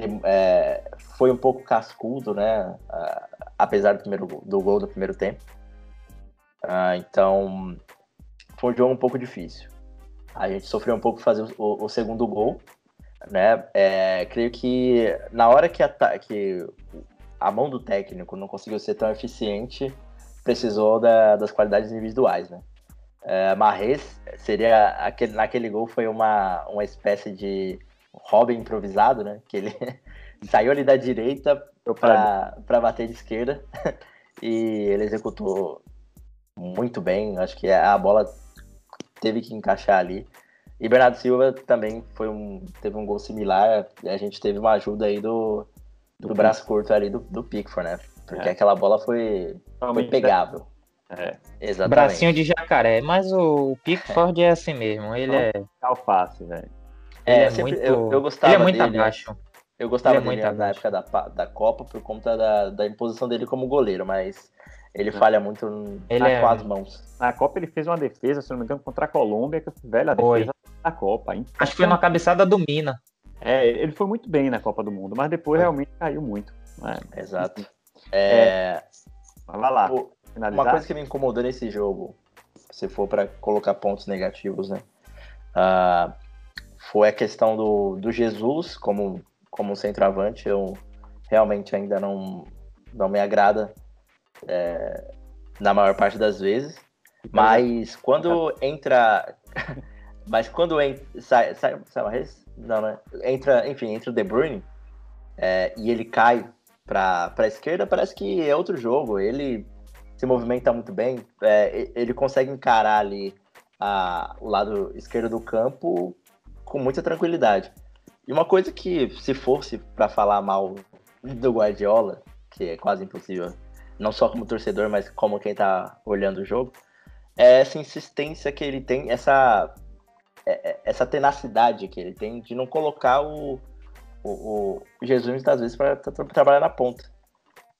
tem, é, foi um pouco cascudo, né? Uh, apesar do, primeiro, do gol do primeiro tempo. Uh, então, foi um jogo um pouco difícil. A gente sofreu um pouco fazer o, o segundo gol, né? É, creio que na hora que a, que a mão do técnico não conseguiu ser tão eficiente, precisou da, das qualidades individuais, né? É, Marres seria aquele, naquele gol foi uma, uma espécie de Robin improvisado, né? Que ele saiu ali da direita para bater de esquerda e ele executou muito bem. Acho que a bola teve que encaixar ali. E Bernardo Silva também foi um, teve um gol similar. A gente teve uma ajuda aí do, do, do braço curto ali do, do Pickford, né? Porque é. aquela bola foi, foi pegável.
É. Exatamente. Bracinho de jacaré. Mas o Pickford é, é assim mesmo. Ele é.
Alface, velho.
É, é sempre, muito... eu, eu gostava ele é muito dele. abaixo. Eu gostava ele é dele na época da, da Copa por conta da, da imposição dele como goleiro, mas ele falha muito ele é... com as mãos.
Na Copa ele fez uma defesa, se não me engano, contra a Colômbia, que velho, a defesa da Copa. Hein?
Acho que foi na cabeçada do Mina.
É, ele foi muito bem na Copa do Mundo, mas depois realmente caiu muito. Né?
Exato. É...
Vai lá.
Uma coisa que me incomodou nesse jogo, se for para colocar pontos negativos, né? Uh, foi a questão do, do Jesus como, como centroavante. Eu realmente ainda não, não me agrada é, na maior parte das vezes. Mas quando entra. mas quando entra. Sai, sai, sai Não, né? Entra, enfim, entra o De Bruyne é, e ele cai para a esquerda, parece que é outro jogo. Ele se movimenta muito bem, é, ele consegue encarar ali a, o lado esquerdo do campo com muita tranquilidade. E uma coisa que, se fosse para falar mal do Guardiola, que é quase impossível, não só como torcedor, mas como quem tá olhando o jogo, é essa insistência que ele tem, essa, é, é, essa tenacidade que ele tem de não colocar o, o, o Jesus muitas vezes para trabalhar na ponta.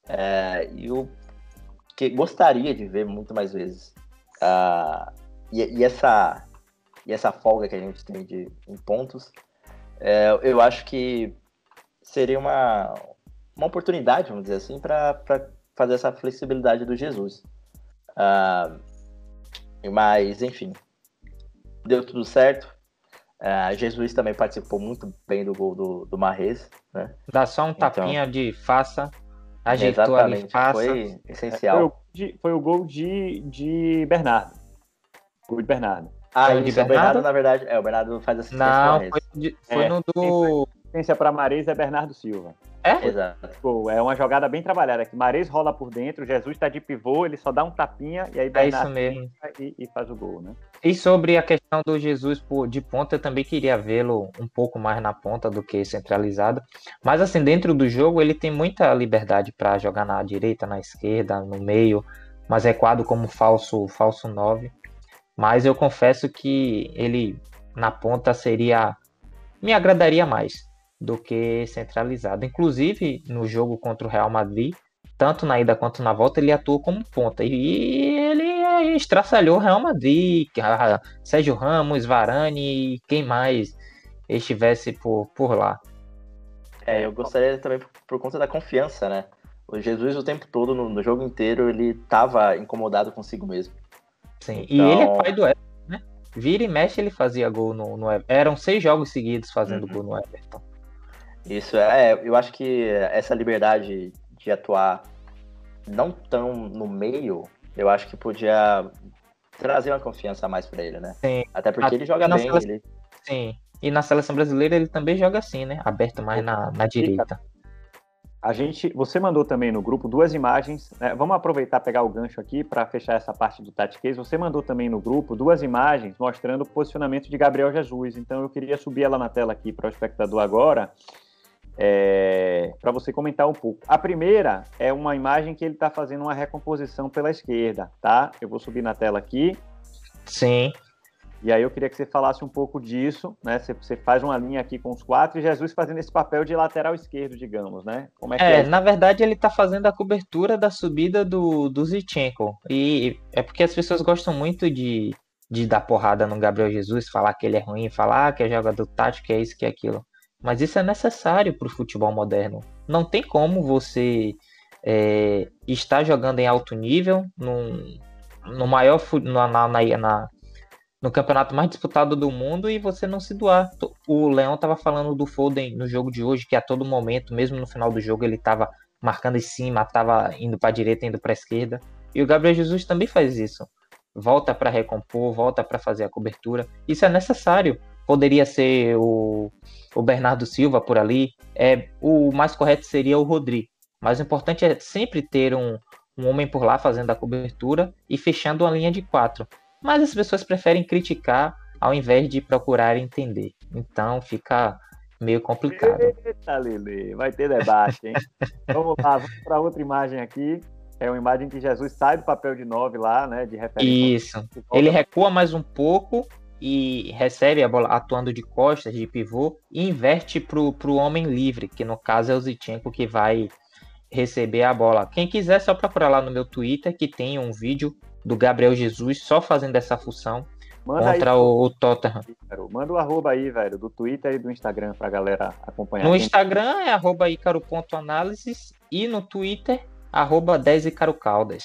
É, e o que gostaria de ver muito mais vezes. Uh, e, e, essa, e essa folga que a gente tem de, em pontos, é, eu acho que seria uma, uma oportunidade, vamos dizer assim, para fazer essa flexibilidade do Jesus. Uh, mas, enfim, deu tudo certo. Uh, Jesus também participou muito bem do gol do, do Marrez. Né?
Dá só um então, tapinha de faça, ajeitou ali, faça.
Foi essencial.
Foi o, de, foi o gol de, de Bernardo. Gol de Bernardo.
Ah, isso, Bernardo? o Bernardo, na verdade, é, o Bernardo faz assistência
Não, foi, de, foi é, no do...
Assistência para Marez é Bernardo Silva.
É?
Exato.
É uma jogada bem trabalhada. Que Mares rola por dentro, Jesus está de pivô, ele só dá um tapinha e aí
Bernardo é isso mesmo.
E, e, faz o gol, né?
E sobre a questão do Jesus por, de ponta, eu também queria vê-lo um pouco mais na ponta do que centralizado. Mas assim, dentro do jogo, ele tem muita liberdade para jogar na direita, na esquerda, no meio, mas recuado como falso, falso 9. Mas eu confesso que ele na ponta seria. me agradaria mais do que centralizado. Inclusive, no jogo contra o Real Madrid, tanto na ida quanto na volta, ele atuou como ponta. E ele estraçalhou o Real Madrid, Sérgio Ramos, Varane, quem mais? estivesse por, por lá.
É, eu gostaria também por, por conta da confiança, né? O Jesus o tempo todo, no, no jogo inteiro, ele tava incomodado consigo mesmo.
Sim, então... e ele é pai do Everton, né? Vira e mexe, ele fazia gol no, no Eram seis jogos seguidos fazendo uhum. gol no Everton.
Isso, é, eu acho que essa liberdade de atuar não tão no meio, eu acho que podia trazer uma confiança a mais para ele, né?
Sim.
Até porque a, ele joga bem.
Seleção,
ele...
Sim. E na seleção brasileira ele também joga assim, né? Aberto mais na, na direita.
A gente, você mandou também no grupo duas imagens. Né? Vamos aproveitar pegar o gancho aqui para fechar essa parte do Tati Você mandou também no grupo duas imagens mostrando o posicionamento de Gabriel Jesus. Então eu queria subir ela na tela aqui para o espectador agora é, para você comentar um pouco. A primeira é uma imagem que ele está fazendo uma recomposição pela esquerda, tá? Eu vou subir na tela aqui.
Sim.
E aí eu queria que você falasse um pouco disso, né? Você, você faz uma linha aqui com os quatro e Jesus fazendo esse papel de lateral esquerdo, digamos, né?
Como é, que é, é na verdade ele está fazendo a cobertura da subida do, do Zichenko. E é porque as pessoas gostam muito de, de dar porrada no Gabriel Jesus, falar que ele é ruim, falar que é jogador tático, que é isso, que é aquilo. Mas isso é necessário para o futebol moderno. Não tem como você é, estar jogando em alto nível, num, no maior na, na, na, no campeonato mais disputado do mundo e você não se doar. O Leão estava falando do Foden no jogo de hoje, que a todo momento, mesmo no final do jogo, ele estava marcando em cima, estava indo para a direita, indo para a esquerda. E o Gabriel Jesus também faz isso. Volta para recompor, volta para fazer a cobertura. Isso é necessário poderia ser o, o Bernardo Silva por ali. É, o mais correto seria o Rodrigo. Mas o importante é sempre ter um, um homem por lá fazendo a cobertura e fechando uma linha de quatro. Mas as pessoas preferem criticar ao invés de procurar entender. Então fica meio complicado.
Eita, Lili, vai ter debate, hein? vamos lá, vamos para outra imagem aqui. É uma imagem que Jesus sai do papel de nove lá, né? De
referência. Isso. Ele recua mais um pouco e recebe a bola atuando de costas, de pivô, e inverte para o homem livre, que no caso é o Zichenko que vai receber a bola. Quem quiser, só procurar lá no meu Twitter, que tem um vídeo do Gabriel Jesus só fazendo essa função Manda contra aí, o, o Tottenham.
Manda o arroba aí, velho, do Twitter e do Instagram pra galera acompanhar.
No Instagram é arroba icaro.análises e no Twitter, arroba 10 icarocaldas.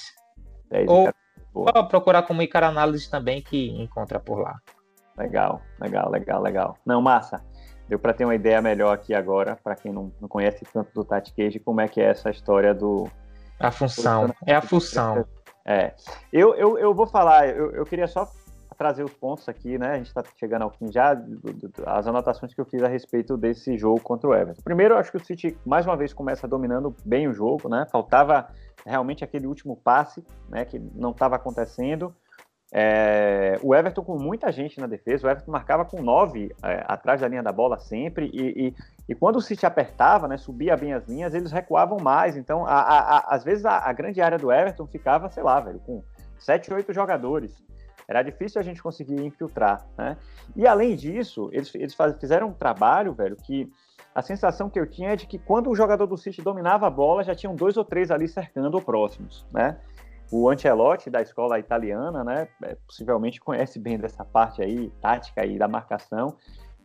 Ou Boa. procurar como Icaro Análise também, que encontra por lá.
Legal, legal, legal, legal. Não, massa. Deu para ter uma ideia melhor aqui agora, para quem não, não conhece tanto do Tati Cage, como é que é essa história do.
A função. É a função.
É. Eu, eu, eu vou falar, eu, eu queria só trazer os pontos aqui, né? A gente está chegando ao fim já, as anotações que eu fiz a respeito desse jogo contra o Everton. Primeiro, eu acho que o City, mais uma vez, começa dominando bem o jogo, né? Faltava realmente aquele último passe, né? Que não estava acontecendo. É, o Everton com muita gente na defesa, o Everton marcava com nove é, atrás da linha da bola sempre, e, e, e, quando o City apertava, né, subia bem as linhas, eles recuavam mais. Então, a, a, a, às vezes, a, grande área do Everton ficava, sei lá, velho, com sete, oito jogadores. Era difícil a gente conseguir infiltrar, né? E além disso, eles, eles faz, fizeram um trabalho, velho, que a sensação que eu tinha é de que quando o jogador do City dominava a bola, já tinham dois ou três ali cercando ou próximos, né? O Ancelotti, da escola italiana, né, é, possivelmente conhece bem dessa parte aí, tática aí da marcação,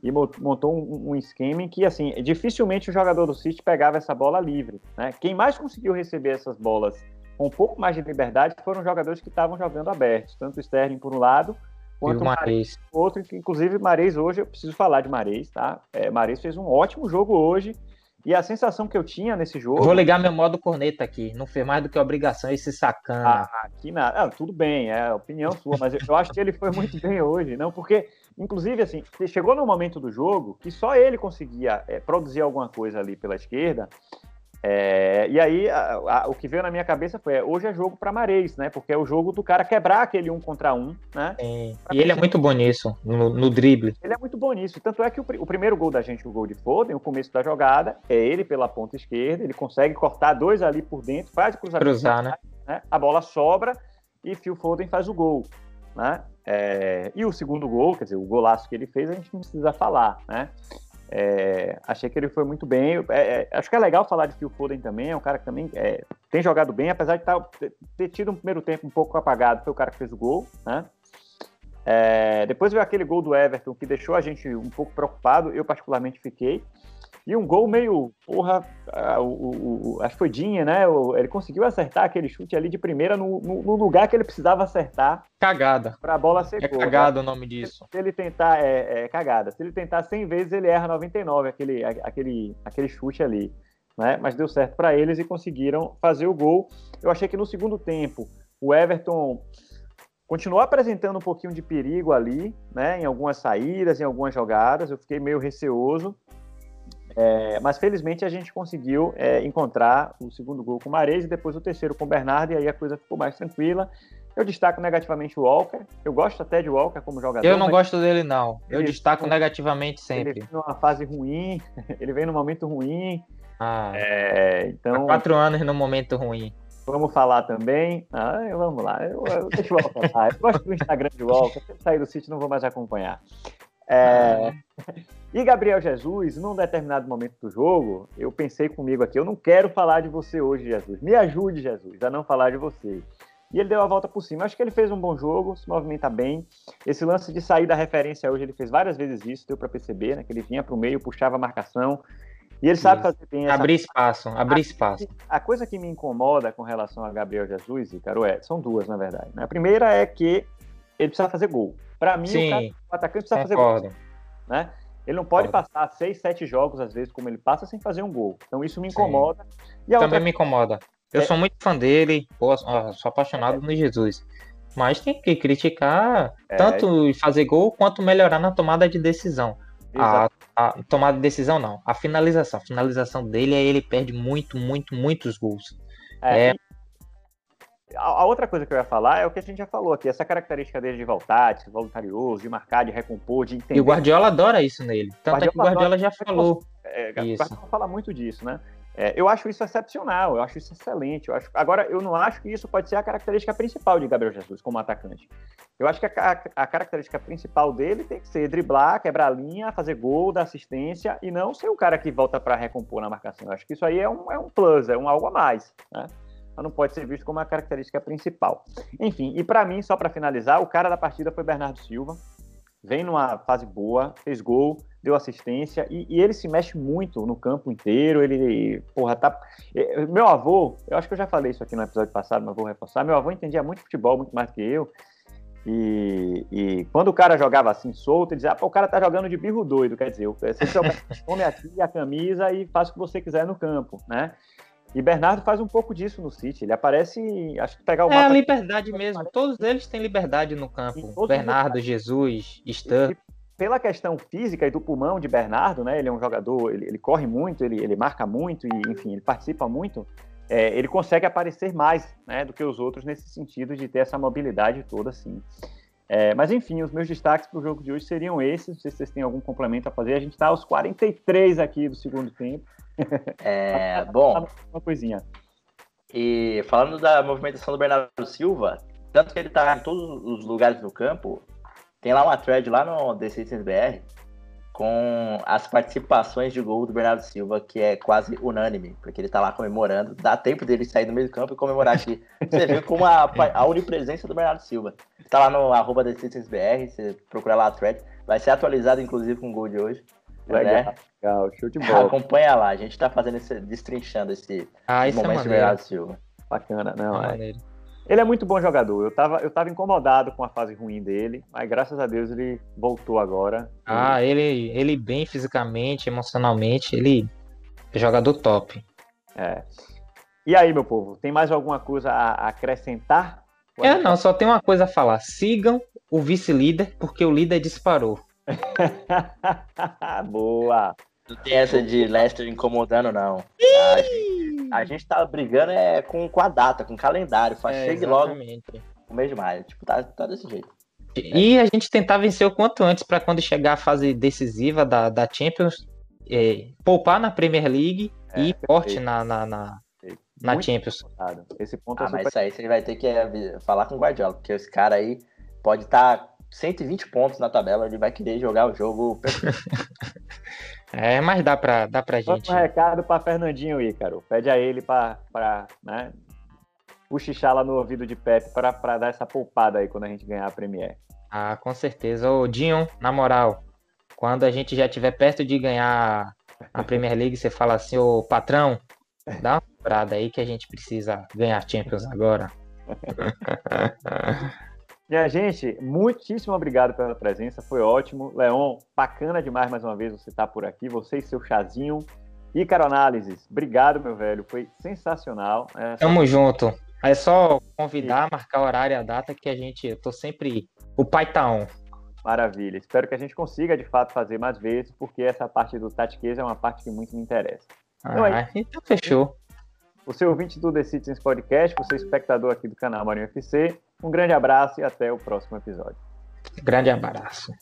e montou um, um, esquema em que, assim, dificilmente o jogador do City pegava essa bola livre, né? Quem mais conseguiu receber essas bolas com um pouco mais de liberdade foram jogadores que estavam jogando abertos, tanto o Sterling por um lado, quanto o Mares. Outro, que inclusive Mares hoje, eu preciso falar de Mares, tá? É, Mares fez um ótimo jogo hoje, e a sensação que eu tinha nesse jogo.
Vou ligar meu modo corneta aqui. Não fez mais do que obrigação esse sacana.
Ah, aqui nada. Ah, tudo bem, é opinião sua, mas eu, eu, acho que ele foi muito bem hoje, não? Porque, inclusive, assim, chegou no momento do jogo que só ele conseguia é, produzir alguma coisa ali pela esquerda. É, e aí, a, a, o que veio na minha cabeça foi: é, hoje é jogo para Mareis, né? Porque é o jogo do cara quebrar aquele um contra um, né?
É. E ele é muito bom nisso, no, no, drible.
Ele é muito bom nisso. Tanto é que o, o, primeiro gol da gente, o gol de Foden, o começo da jogada, é ele pela ponta esquerda, ele consegue cortar dois ali por dentro, faz o cruzamento.
Cruzar, né?
né? A bola sobra e Phil Foden faz o gol, né? É, e o segundo gol, quer dizer, o golaço que ele fez, a gente não precisa falar, né? É, achei que ele foi muito bem. É, é, acho que é legal falar de Phil Foden também. É um cara que também é, tem jogado bem, apesar de tá, ter tido um primeiro tempo um pouco apagado. Foi o cara que fez o gol, né? É, depois veio aquele gol do Everton que deixou a gente um pouco preocupado, eu particularmente fiquei. E um gol meio, porra, o, o, acho que foi Dinha, né? O, ele conseguiu acertar aquele chute ali de primeira no, no, no lugar que ele precisava acertar.
Cagada.
Para a bola ser
É gol, cagada né? o nome disso.
Se ele tentar, é, é, cagada. Se ele tentar 100 vezes, ele erra 99, aquele, aquele, aquele chute ali. Né? Mas deu certo para eles e conseguiram fazer o gol. Eu achei que no segundo tempo, o Everton continuou apresentando um pouquinho de perigo ali, né? Em algumas saídas, em algumas jogadas. Eu fiquei meio receoso. É, mas felizmente a gente conseguiu é, encontrar o segundo gol com o Mares e depois o terceiro com o Bernardo, e aí a coisa ficou mais tranquila. Eu destaco negativamente o Walker. Eu gosto até de Walker como jogador.
Eu não gosto dele, não. Eu destaco negativamente sempre.
Ele vem numa fase ruim, ele vem num momento ruim.
Ah, é, então, há quatro anos num momento ruim.
Vamos falar também. Ah, vamos lá. Eu, eu, deixa o Walker lá. Eu gosto do Instagram de Walker. Se eu sair do sítio, não vou mais acompanhar. É... E Gabriel Jesus, num determinado momento do jogo, eu pensei comigo aqui, eu não quero falar de você hoje, Jesus. Me ajude, Jesus, a não falar de você. E ele deu a volta por cima. Acho que ele fez um bom jogo, se movimenta bem. Esse lance de sair da referência hoje, ele fez várias vezes isso, deu para perceber, né? Que ele vinha para o meio, puxava a marcação. E ele sabe fazer bem
essa... Abrir espaço, abrir espaço.
A coisa que me incomoda com relação a Gabriel Jesus, Ícaro, é, são duas, na verdade. Né? A primeira é que ele precisa fazer gol. Para mim,
Sim,
o, cara, o atacante precisa
concordo.
fazer gol. Né? Ele não pode concordo. passar seis, sete jogos, às vezes, como ele passa, sem fazer um gol. Então isso me incomoda.
Também outra... me incomoda. Eu é... sou muito fã dele, pô, sou apaixonado é. no Jesus. Mas tem que criticar é... tanto fazer gol quanto melhorar na tomada de decisão. A, a, tomada de decisão não, a finalização. A finalização dele é ele perde muito, muito, muitos gols.
É, é... A, outra coisa que eu ia falar é o que a gente já falou aqui, essa característica dele de voltar, de ser voluntarioso, de marcar, de recompor, de entender.
E o Guardiola adora isso nele. Tanto Guardiola é que o Guardiola já falou.
É, isso. Guardiola fala muito disso, né? É, eu acho isso excepcional, eu acho isso excelente. Eu acho... Agora, eu não acho que isso pode ser a característica principal de Gabriel Jesus como atacante. Eu acho que a, a, a característica principal dele tem que ser driblar, quebrar a linha, fazer gol, dar assistência e não ser o cara que volta para recompor na marcação. Eu acho que isso aí é um, é um plus, é um algo a mais. Né? Mas não pode ser visto como a característica principal. Enfim, e para mim, só para finalizar, o cara da partida foi Bernardo Silva. Vem numa fase boa, fez gol, deu assistência e, e, ele se mexe muito no campo inteiro. Ele, porra, tá. Meu avô, eu acho que eu já falei isso aqui no episódio passado, mas vou reforçar. Meu avô entendia muito futebol, muito mais que eu. E, e quando o cara jogava assim solto, ele dizia: ah, o cara tá jogando de birro doido. Quer dizer, você come aqui a camisa e faz o que você quiser no campo, né? E Bernardo faz um pouco disso no City. Ele aparece, acho que pegar o
É a liberdade mesmo. Todos eles têm liberdade no campo. Bernardo, Jesus, Stan
pela questão física e do pulmão de Bernardo, né? Ele é um jogador, ele, ele corre muito, ele, ele marca muito e, enfim, ele participa muito. É, ele consegue aparecer mais, né, do que os outros nesse sentido de ter essa mobilidade toda, assim. É, mas enfim, os meus destaques para o jogo de hoje seriam esses. Não sei se vocês têm algum complemento a fazer. A gente está aos 43 aqui do segundo tempo.
É, bom.
Uma coisinha.
E falando da movimentação do Bernardo Silva, tanto que ele está em todos os lugares do campo, tem lá uma thread lá no The Citizens BR com as participações de gol do Bernardo Silva, que é quase unânime, porque ele tá lá comemorando. Dá tempo dele sair do meio do campo e comemorar aqui. Você vê como a, a onipresença do Bernardo Silva. Tá lá no arroba The Citizens BR, você procura lá a thread. Vai ser atualizado, inclusive, com o gol de hoje.
Legal, né? Legal, show de bola.
Acompanha lá, a gente tá fazendo esse, destrinchando esse
ah, momento é
do Bernardo Silva.
Bacana, não, é. é. Ele é muito bom jogador. Eu estava eu tava incomodado com a fase ruim dele, mas graças a Deus ele voltou agora.
Ah, ele, ele bem fisicamente, emocionalmente, ele é jogador top.
É. E aí, meu povo, tem mais alguma coisa a acrescentar?
É, não, só tem uma coisa a falar. Sigam o vice-líder, porque o líder disparou.
Boa!
Não tem essa de Leicester incomodando, não. A gente, a gente tá brigando é com, com a data, com o calendário. Faz, é, chegue exatamente. logo o mês de maio. Tipo, tá, tá desse jeito.
E a gente tentar vencer o quanto antes para quando chegar a fase decisiva da, da Champions, é, poupar na Premier League é, e forte na, na, na, na Champions.
Esse ponto é ah, mas isso aí você vai ter que é, falar com o Guardiola, porque esse cara aí pode estar tá 120 pontos na tabela, ele vai querer jogar o jogo
É, mas dá pra, dá pra gente.
Um recado pra Fernandinho Ícaro. Pede a ele pra, pra né, puxichar lá no ouvido de Pepe pra, pra dar essa poupada aí quando a gente ganhar a Premier.
Ah, com certeza. Ô, Dinho, na moral, quando a gente já estiver perto de ganhar a Premier League, você fala assim, ô patrão, dá uma parada aí que a gente precisa ganhar Champions agora.
Minha gente, muitíssimo obrigado pela presença, foi ótimo. Leon, bacana demais mais uma vez você estar tá por aqui, você e seu chazinho. Ícaro Análises, obrigado, meu velho, foi sensacional.
É, Tamo só... junto. É só convidar, marcar o horário e a data que a gente, eu tô sempre, o pai tá on.
Maravilha, espero que a gente consiga de fato fazer mais vezes, porque essa parte do Tatiqueza é uma parte que muito me interessa.
Então ah, então, então fechou.
Você ouvinte do The Citizens Podcast, você espectador aqui do canal Marinho FC, um grande abraço e até o próximo episódio.
Grande abraço.